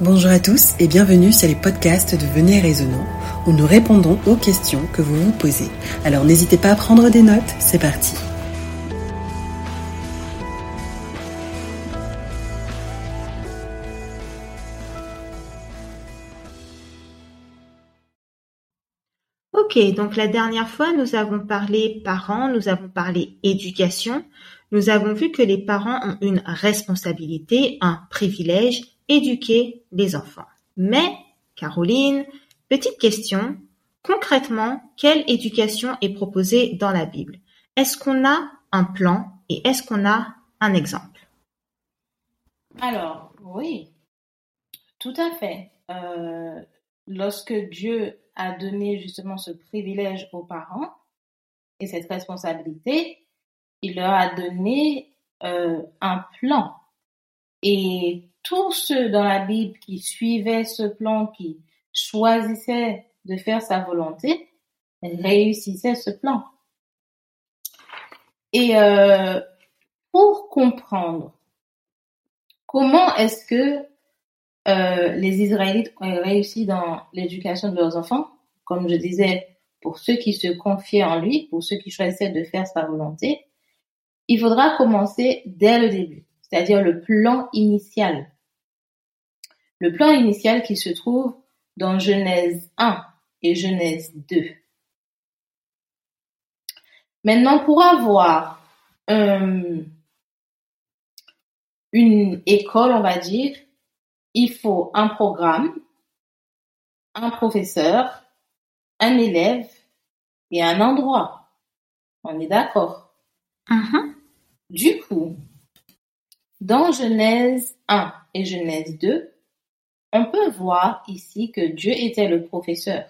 Bonjour à tous et bienvenue sur les podcasts de Venez Raisonnant où nous répondons aux questions que vous vous posez. Alors n'hésitez pas à prendre des notes, c'est parti. Ok, donc la dernière fois, nous avons parlé parents, nous avons parlé éducation, nous avons vu que les parents ont une responsabilité, un privilège, éduquer les enfants. Mais, Caroline, petite question, concrètement, quelle éducation est proposée dans la Bible? Est-ce qu'on a un plan et est-ce qu'on a un exemple? Alors, oui, tout à fait. Euh, lorsque Dieu a donné justement ce privilège aux parents et cette responsabilité, il leur a donné euh, un plan. Et tous ceux dans la Bible qui suivaient ce plan, qui choisissaient de faire sa volonté, réussissaient ce plan. Et euh, pour comprendre comment est-ce que euh, les Israélites ont réussi dans l'éducation de leurs enfants, comme je disais, pour ceux qui se confiaient en lui, pour ceux qui choisissaient de faire sa volonté, il faudra commencer dès le début, c'est-à-dire le plan initial. Le plan initial qui se trouve dans Genèse 1 et Genèse 2. Maintenant, pour avoir euh, une école, on va dire, il faut un programme, un professeur, un élève et un endroit. On est d'accord? Mhm. Du coup, dans Genèse 1 et Genèse 2, on peut voir ici que Dieu était le professeur,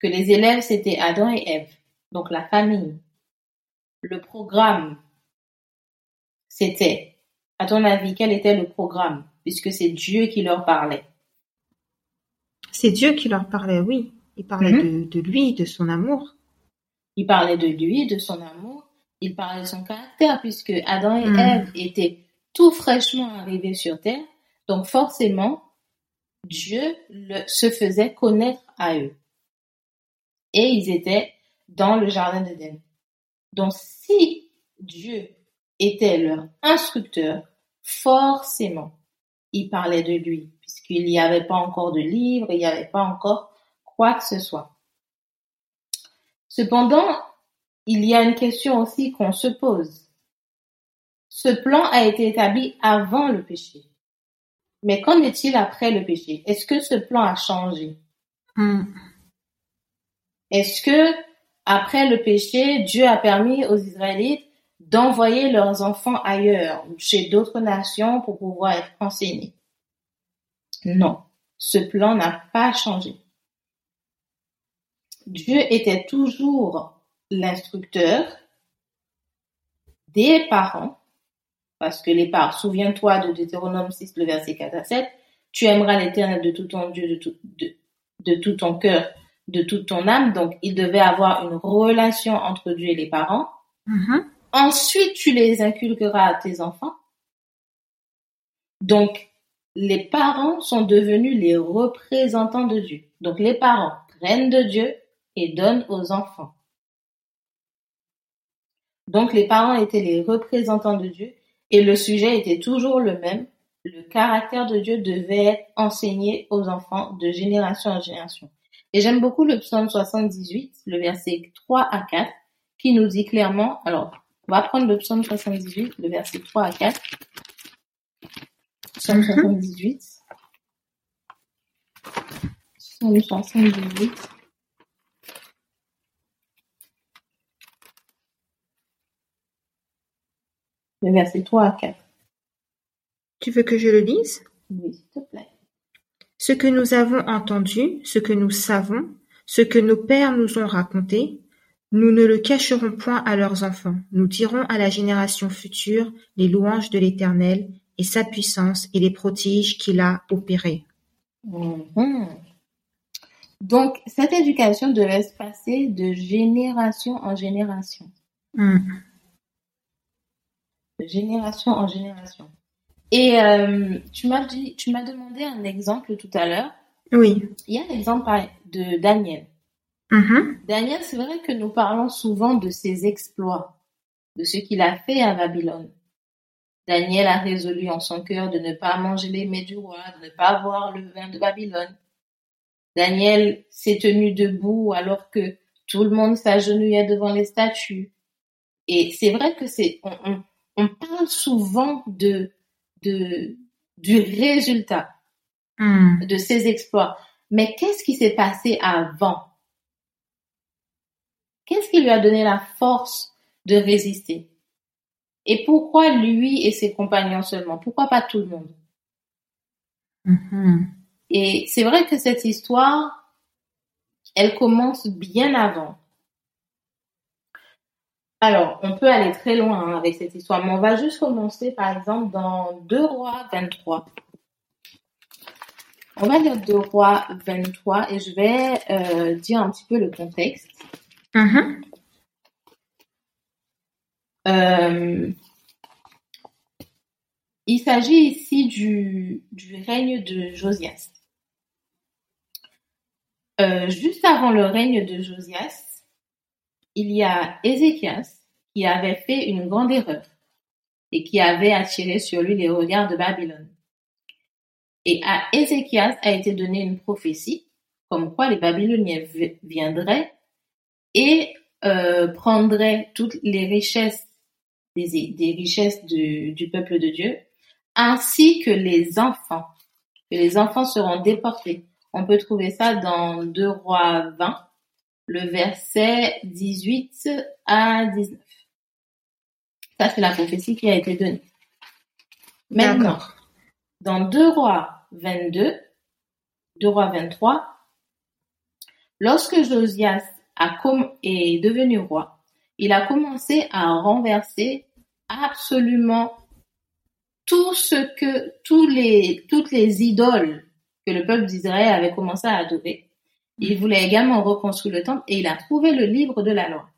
que les élèves c'était Adam et Ève, donc la famille. Le programme, c'était à ton avis, quel était le programme, puisque c'est Dieu qui leur parlait? C'est Dieu qui leur parlait, oui. Il parlait Mhm. de, de lui, de son amour. Il parlait de lui, de son amour, il parlait de son caractère, puisque Adam et Mhm. Ève étaient tout fraîchement arrivés sur Terre, donc forcément, Dieu se faisait connaître à eux. Et ils étaient dans le jardin d'Éden. Donc si Dieu était leur instructeur, forcément, il parlait de lui, puisqu'il n'y avait pas encore de livre, il n'y avait pas encore quoi que ce soit. Cependant, il y a une question aussi qu'on se pose. Ce plan a été établi avant le péché. Mais qu'en est-il après le péché? Est-ce que ce plan a changé? Hmm. Est-ce que après le péché, Dieu a permis aux Israélites d'envoyer leurs enfants ailleurs, chez d'autres nations pour pouvoir être enseignés? Non, ce plan n'a pas changé. Dieu était toujours l'instructeur des parents, parce que les parents, souviens-toi de Deutéronome 6, le verset 4 à 7, tu aimeras l'éternel de tout ton Dieu, de tout, de, de tout ton cœur, de toute ton âme. Donc, il devait avoir une relation entre Dieu et les parents. Mhm. Ensuite, tu les inculqueras à tes enfants. Donc, les parents sont devenus les représentants de Dieu. Donc, les parents prennent de Dieu et donnent aux enfants. Donc, les parents étaient les représentants de Dieu et le sujet était toujours le même. Le caractère de Dieu devait être enseigné aux enfants de génération en génération. Et j'aime beaucoup le psaume 78, le verset 3 à 4, qui nous dit clairement, alors, on va prendre le psaume 78, le verset 3 à 4. Psaume 78. Psaume 78. Le verset 3 à 4. Tu veux que je le lise Oui, s'il te plaît. Ce que nous avons entendu, ce que nous savons, ce que nos pères nous ont raconté, nous ne le cacherons point à leurs enfants. Nous dirons à la génération future les louanges de l'Éternel et sa puissance et les prodiges qu'il a opérés. Mhm. Donc, cette éducation devait se passer de génération en génération. Hmm. De génération en génération. Et euh, tu m'as dit, tu m'as demandé un exemple tout à l'heure. Oui. Il y a l'exemple de Daniel. Mhm. Daniel, c'est vrai que nous parlons souvent de ses exploits, de ce qu'il a fait à Babylone. Daniel a résolu en son cœur de ne pas manger les mets du roi, de ne pas boire le vin de Babylone. Daniel s'est tenu debout alors que tout le monde s'agenouillait devant les statues. Et c'est vrai que c'est, on, on, on, parle souvent de, de, du résultat Mm. de ses exploits. Mais qu'est-ce qui s'est passé avant? Qu'est-ce qui lui a donné la force de résister? Et pourquoi lui et ses compagnons seulement? Pourquoi pas tout le monde? Mhm. Et c'est vrai que cette histoire, elle commence bien avant. Alors, on peut aller très loin hein, avec cette histoire, mais on va juste commencer par exemple dans 2 Rois 23. On va lire 2 Rois 23 et je vais euh, dire un petit peu le contexte. Mhm. Euh, il s'agit ici du, du règne de Josias. Euh, juste avant le règne de Josias, il y a Ézéchias qui avait fait une grande erreur et qui avait attiré sur lui les regards de Babylone. Et à Ézéchias a été donnée une prophétie comme quoi les Babyloniens vi- viendraient et euh, prendraient toutes les richesses des, richesses du, du peuple de Dieu, ainsi que les enfants. Que les enfants seront déportés. On peut trouver ça dans 2 Rois 20, le verset 18 à 19. Ça, c'est la prophétie qui a été donnée. Maintenant, dans 2 Rois 22, 2 Rois 23, lorsque Josias a est devenu roi, il a commencé à renverser absolument tout ce que, tous les, toutes les idoles que le peuple d'Israël avait commencé à adorer. Il voulait également reconstruire le temple et il a trouvé le livre de la loi.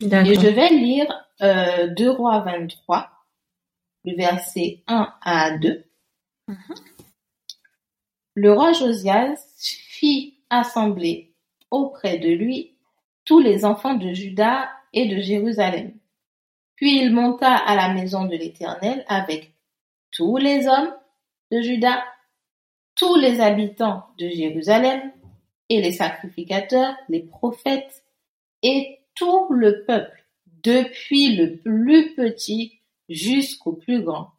Et je vais lire euh, 2 Rois 23, le verset 1 à 2. Mhm. Le roi Josias fit assembler auprès de lui tous les enfants de Juda et de Jérusalem. Puis il monta à la maison de l'Éternel avec tous les hommes de Juda, tous les habitants de Jérusalem, et les sacrificateurs, les prophètes, et tout le peuple, depuis le plus petit jusqu'au plus grand.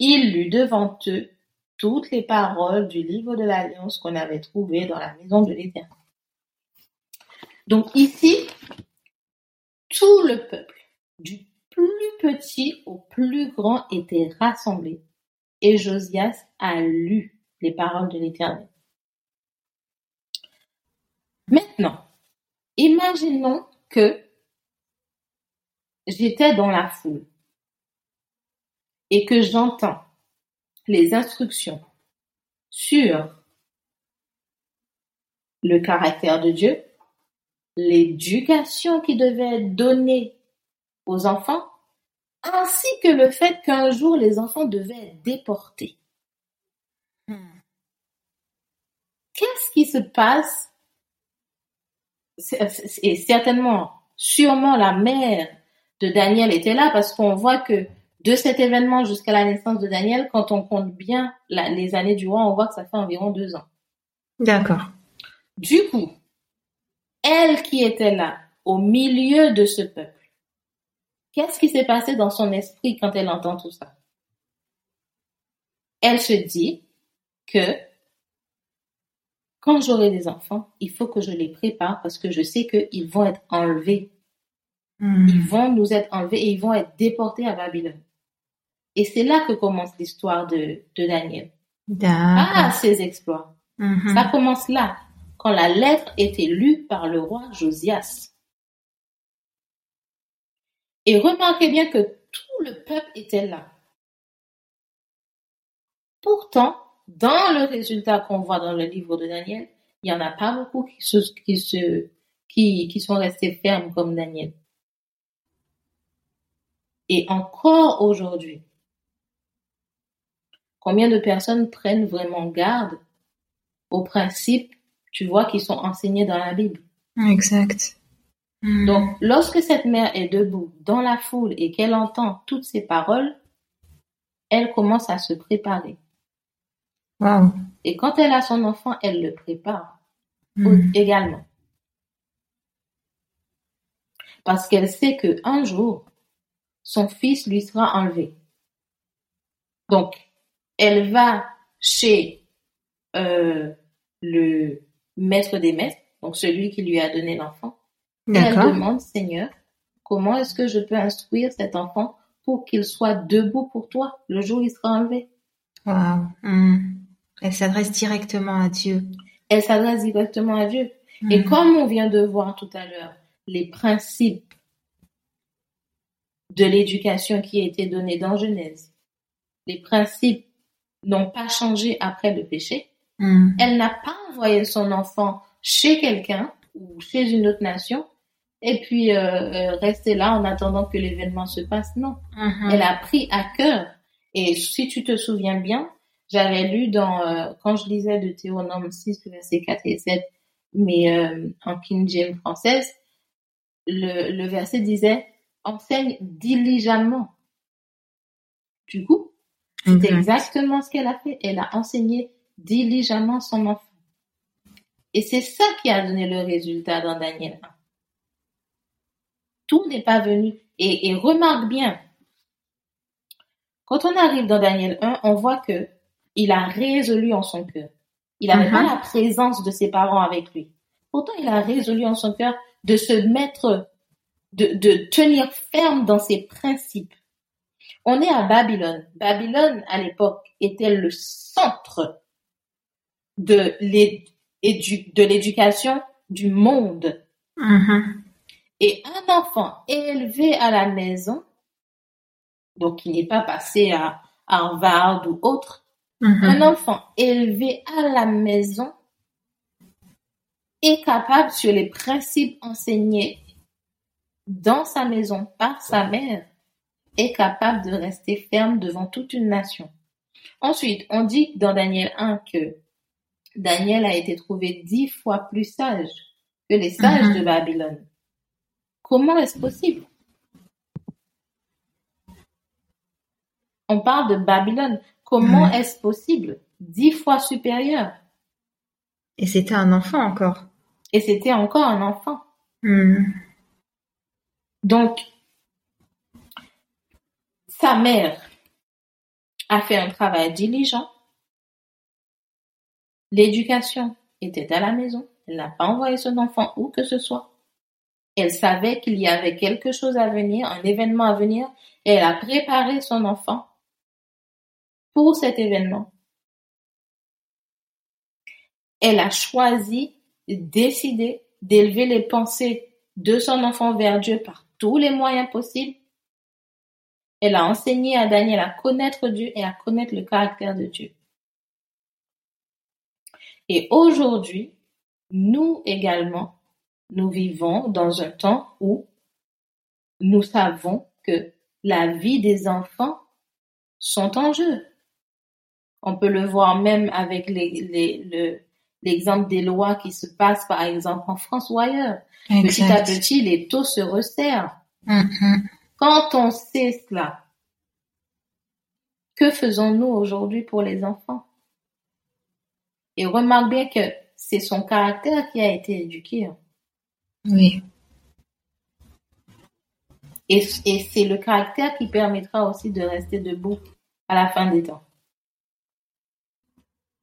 Il lut devant eux toutes les paroles du livre de l'Alliance qu'on avait trouvé dans la maison de l'Éternel. Donc ici, tout le peuple, du plus petit au plus grand, était rassemblé. Et Josias a lu les paroles de l'Éternel. Maintenant, imaginons que j'étais dans la foule et que j'entends les instructions sur le caractère de Dieu, l'éducation qui devait être donnée aux enfants, ainsi que le fait qu'un jour les enfants devaient être déportés. Qu'est-ce qui se passe? Et certainement, sûrement la mère de Daniel était là parce qu'on voit que de cet événement jusqu'à la naissance de Daniel, quand on compte bien la- les années du roi, on voit que ça fait environ deux ans. D'accord. Du coup, elle qui était là, au milieu de ce peuple, qu'est-ce qui s'est passé dans son esprit quand elle entend tout ça? Elle se dit que quand j'aurai des enfants, il faut que je les prépare parce que je sais qu'ils vont être enlevés. Mm. Ils vont nous être enlevés et ils vont être déportés à Babylone. Et c'est là que commence l'histoire de, de Daniel. Ah, ses exploits. Mhm. Ça commence là, quand la lettre était lue par le roi Josias. Et remarquez bien que tout le peuple était là. Pourtant, dans le résultat qu'on voit dans le livre de Daniel, il n'y en a pas beaucoup qui, se, qui, se, qui, qui sont restés fermes comme Daniel. Et encore aujourd'hui, Combien de personnes prennent vraiment garde aux principes, tu vois, qui sont enseignés dans la Bible? Exact. Hmm. Donc, lorsque cette mère est debout dans la foule et qu'elle entend toutes ces paroles, elle commence à se préparer. Wow. Et quand elle a son enfant, elle le prépare Hmm. également. Parce qu'elle sait que un jour, son fils lui sera enlevé. Donc, elle va chez euh, le maître des maîtres, donc celui qui lui a donné l'enfant, et elle demande, Seigneur, comment est-ce que je peux instruire cet enfant pour qu'il soit debout pour toi le jour où il sera enlevé? Wow. Hmm. Elle s'adresse directement à Dieu. Elle s'adresse directement à Dieu. Et Hmm. comme on vient de voir tout à l'heure, les principes de l'éducation qui a été donnée dans Genèse, les principes n'ont pas changé après le péché, Hmm. elle n'a pas envoyé son enfant chez quelqu'un ou chez une autre nation et puis euh, euh, rester là en attendant que l'événement se passe. Non, Mhm. elle a pris à cœur. Et si tu te souviens bien, j'avais lu dans euh, quand je lisais de Théonome 6, versets 4 et 7, mais euh, en King James française, le, le verset disait enseigne diligemment. Du coup, c'est Exact. exactement ce qu'elle a fait. Elle a enseigné diligemment son enfant. Et c'est ça qui a donné le résultat dans Daniel 1. Tout n'est pas venu. Et, et remarque bien, quand on arrive dans Daniel 1, on voit que il a résolu en son cœur. Il n'avait Mhm. pas la présence de ses parents avec lui. Pourtant, il a résolu en son cœur de se mettre, de, de tenir ferme dans ses principes. On est à Babylone. Babylone, à l'époque, était le centre de l'é- édu- de l'éducation du monde. Mhm. Et un enfant élevé à la maison, donc qui n'est pas passé à Harvard ou autre, Mhm. un enfant élevé à la maison est capable, sur les principes enseignés dans sa maison par sa mère, est capable de rester ferme devant toute une nation. Ensuite, on dit dans Daniel 1 que Daniel a été trouvé dix fois plus sage que les sages Mhm. de Babylone. Comment est-ce possible? On parle de Babylone. Comment est-ce possible? Dix fois supérieur. Et c'était un enfant encore. Et c'était encore un enfant. Hmm. Donc, sa mère a fait un travail diligent. L'éducation était à la maison. Elle n'a pas envoyé son enfant où que ce soit. Elle savait qu'il y avait quelque chose à venir, un événement à venir, et elle a préparé son enfant pour cet événement. Elle a choisi, décidé d'élever les pensées de son enfant vers Dieu par tous les moyens possibles. Elle a enseigné à Daniel à connaître Dieu et à connaître le caractère de Dieu. Et aujourd'hui, nous également, nous vivons dans un temps où nous savons que la vie des enfants sont en jeu. On peut le voir même avec les, les, le, l'exemple des lois qui se passent, par exemple, en France ou ailleurs. Petit à petit, les taux se resserrent. Mhm. Quand on sait cela, que faisons-nous aujourd'hui pour les enfants? Et remarque bien que c'est son caractère qui a été éduqué. hein. Oui. Et, et c'est le caractère qui permettra aussi de rester debout à la fin des temps.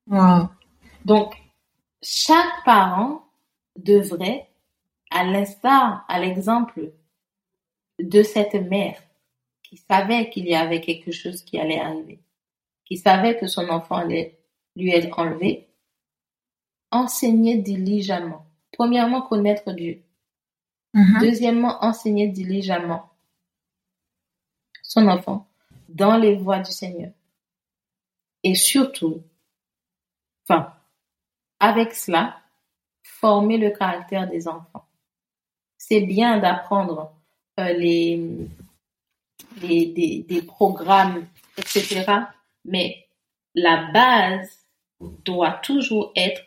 Wow. Donc, chaque parent devrait, à l'instar, à l'exemple de cette mère qui savait qu'il y avait quelque chose qui allait arriver, qui savait que son enfant allait lui être enlevé, enseigner diligemment. Premièrement, connaître Dieu. Mhm. Deuxièmement, enseigner diligemment son enfant dans les voies du Seigneur. Et surtout, enfin, avec cela, former le caractère des enfants. C'est bien d'apprendre euh, les, les des, des programmes, etc. Mais la base doit toujours être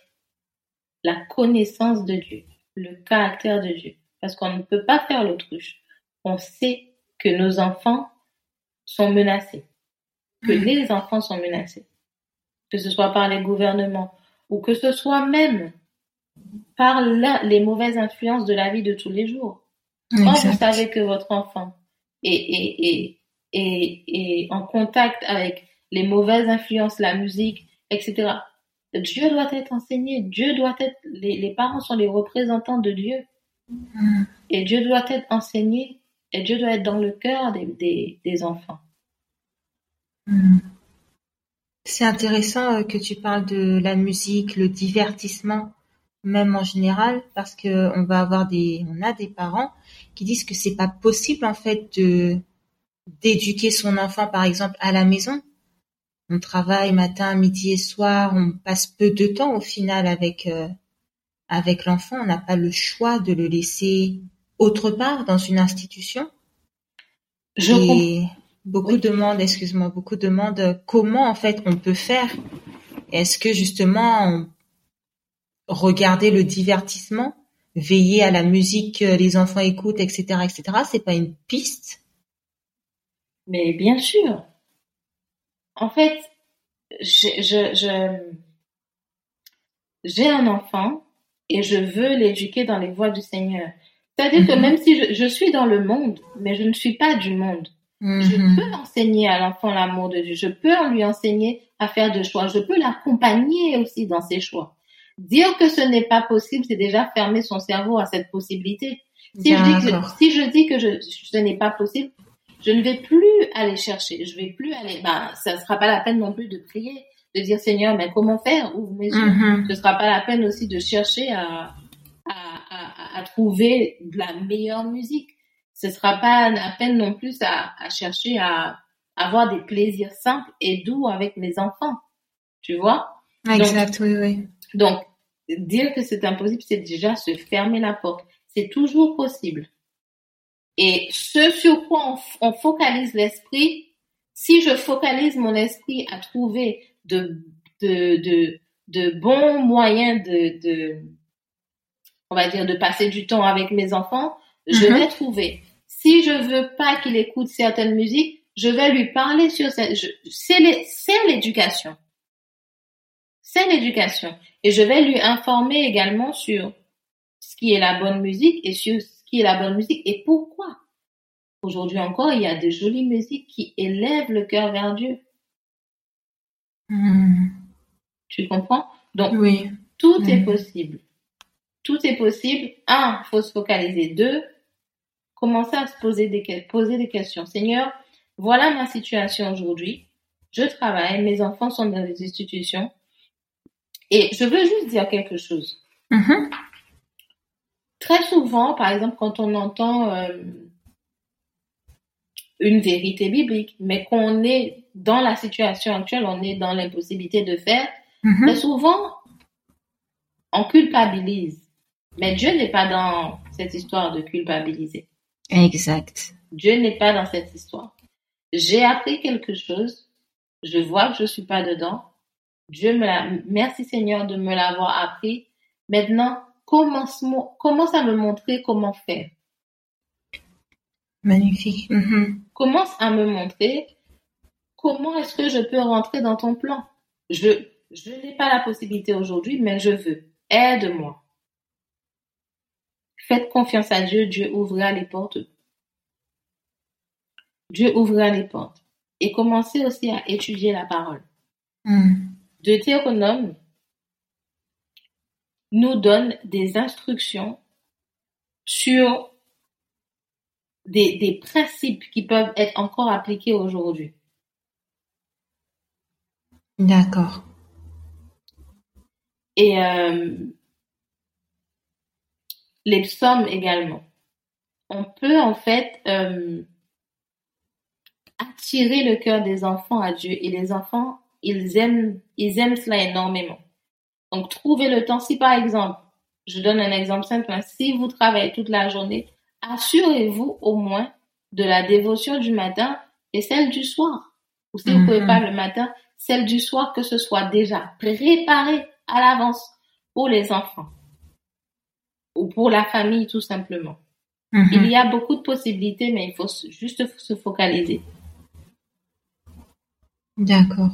la connaissance de Dieu, le caractère de Dieu. Parce qu'on ne peut pas faire l'autruche. On sait que nos enfants sont menacés, que Mhm. les enfants sont menacés, que ce soit par les gouvernements ou que ce soit même par la- les mauvaises influences de la vie de tous les jours. Quand vous savez que votre enfant est, est, est, est, est en contact avec les mauvaises influences, la musique, etc., Dieu doit être enseigné. Dieu doit être, les, les parents sont les représentants de Dieu. Mhm. Et Dieu doit être enseigné. Et Dieu doit être dans le cœur des, des, des enfants. Mhm. C'est intéressant euh, que tu parles de la musique, le divertissement, même en général, parce que on va avoir des, on a des parents qui disent que c'est pas possible en fait de d'éduquer son enfant, par exemple, à la maison. On travaille matin, midi et soir, on passe peu de temps au final avec euh, avec l'enfant. On n'a pas le choix de le laisser autre part dans une institution. Je comprends. Beaucoup Oui. demandent, excuse-moi, beaucoup demandent comment en fait on peut faire? Est-ce que justement regarder le divertissement, veiller à la musique que les enfants écoutent, etc., etc. C'est pas une piste? Mais bien sûr. En fait, je, je, je- j'ai un enfant et je veux l'éduquer dans les voies du Seigneur. C'est-à-dire que Mhm. même si je, je suis dans le monde, mais je ne suis pas du monde, je Mhm. peux enseigner à l'enfant l'amour de Dieu. Je peux lui enseigner à faire des choix. Je peux l'accompagner aussi dans ses choix. Dire que ce n'est pas possible, c'est déjà fermer son cerveau à cette possibilité. Si je dis que, D'accord. si je dis que je, ce n'est pas possible, je ne vais plus aller chercher. Je vais plus aller, ben, ça ne sera pas la peine non plus de prier, de dire Seigneur, mais comment faire? Ouvre mes yeux. Mhm. Ce sera pas la peine aussi de chercher à, à, à, à trouver de la meilleure musique. Ce sera pas la peine non plus à, à chercher à avoir des plaisirs simples et doux avec mes enfants. Tu vois? Exact, oui, oui. Donc, dire que c'est impossible, c'est déjà se fermer la porte. C'est toujours possible. Et ce sur quoi on, focalise l'esprit, si je focalise mon esprit à trouver de, de, de, de bons moyens de, de, on va dire, de passer du temps avec mes enfants, je Mhm. vais trouver. Si je veux pas qu'il écoute certaines musiques, je vais lui parler sur cette, c'est l'éducation. C'est l'éducation. Et je vais lui informer également sur ce qui est la bonne musique et sur ce qui est la bonne musique et pourquoi. Aujourd'hui encore, il y a de jolies musiques qui élèvent le cœur vers Dieu. Mhm. Tu comprends? Donc, Oui. tout est Mhm. possible. Tout est possible. Un, faut se focaliser. Deux, commencer à se poser des, poser des questions. Seigneur, voilà ma situation aujourd'hui. Je travaille, mes enfants sont dans des institutions. Et je veux juste dire quelque chose. Mhm. Très souvent, par exemple, quand on entend euh, une vérité biblique, mais qu'on est dans la situation actuelle, on est dans l'impossibilité de faire, Mhm. très souvent, on culpabilise. Mais Dieu n'est pas dans cette histoire de culpabiliser. Exact. Dieu n'est pas dans cette histoire. J'ai appris quelque chose. Je vois que je suis pas dedans. Dieu me l'a, merci Seigneur de me l'avoir appris. Maintenant, commence, commence à me montrer comment faire. Magnifique. Mhm. Commence à me montrer comment est-ce que je peux rentrer dans ton plan. Je, je n'ai pas la possibilité aujourd'hui, mais je veux. Aide-moi. Faites confiance à Dieu. Dieu ouvrira les portes. Dieu ouvrira les portes. Et commencez aussi à étudier la parole. Mhm. Deutéronome nous donne des instructions sur des, des principes qui peuvent être encore appliqués aujourd'hui. D'accord. Et euh, les psaumes également. On peut en fait euh, attirer le cœur des enfants à Dieu et les enfants, ils aiment, ils aiment cela énormément. Donc, trouvez le temps. Si par exemple, je donne un exemple simple, hein, si vous travaillez toute la journée, assurez-vous au moins de la dévotion du matin et celle du soir. Ou si vous Mhm. pouvez pas le matin, celle du soir, que ce soit déjà préparé à l'avance pour les enfants ou pour la famille tout simplement. Mhm. Il y a beaucoup de possibilités, mais il faut juste se focaliser. D'accord.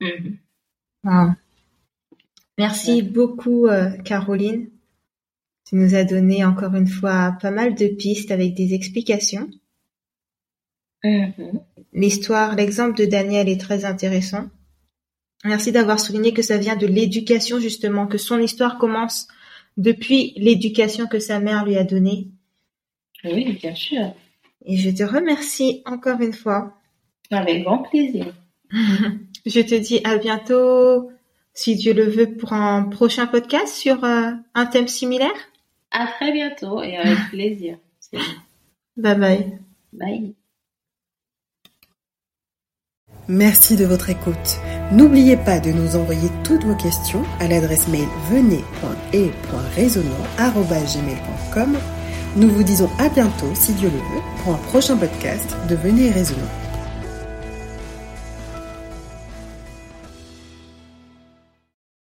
Mhm. Merci beaucoup, euh, Caroline. Tu nous as donné encore une fois pas mal de pistes avec des explications. Mhm. L'histoire, l'exemple de Daniel est très intéressant. Merci d'avoir souligné que ça vient de l'éducation justement, que son histoire commence depuis l'éducation que sa mère lui a donnée. Oui, bien sûr. Et je te remercie encore une fois. Avec grand plaisir. Je te dis à bientôt, si Dieu le veut, pour un prochain podcast sur euh, un thème similaire. À très bientôt et avec plaisir. Bye bye. Bye. Merci de votre écoute. N'oubliez pas de nous envoyer toutes vos questions à l'adresse mail venez.et.raisonnant.gmail.com. Nous vous disons à bientôt, si Dieu le veut, pour un prochain podcast de Venez Raisonnant.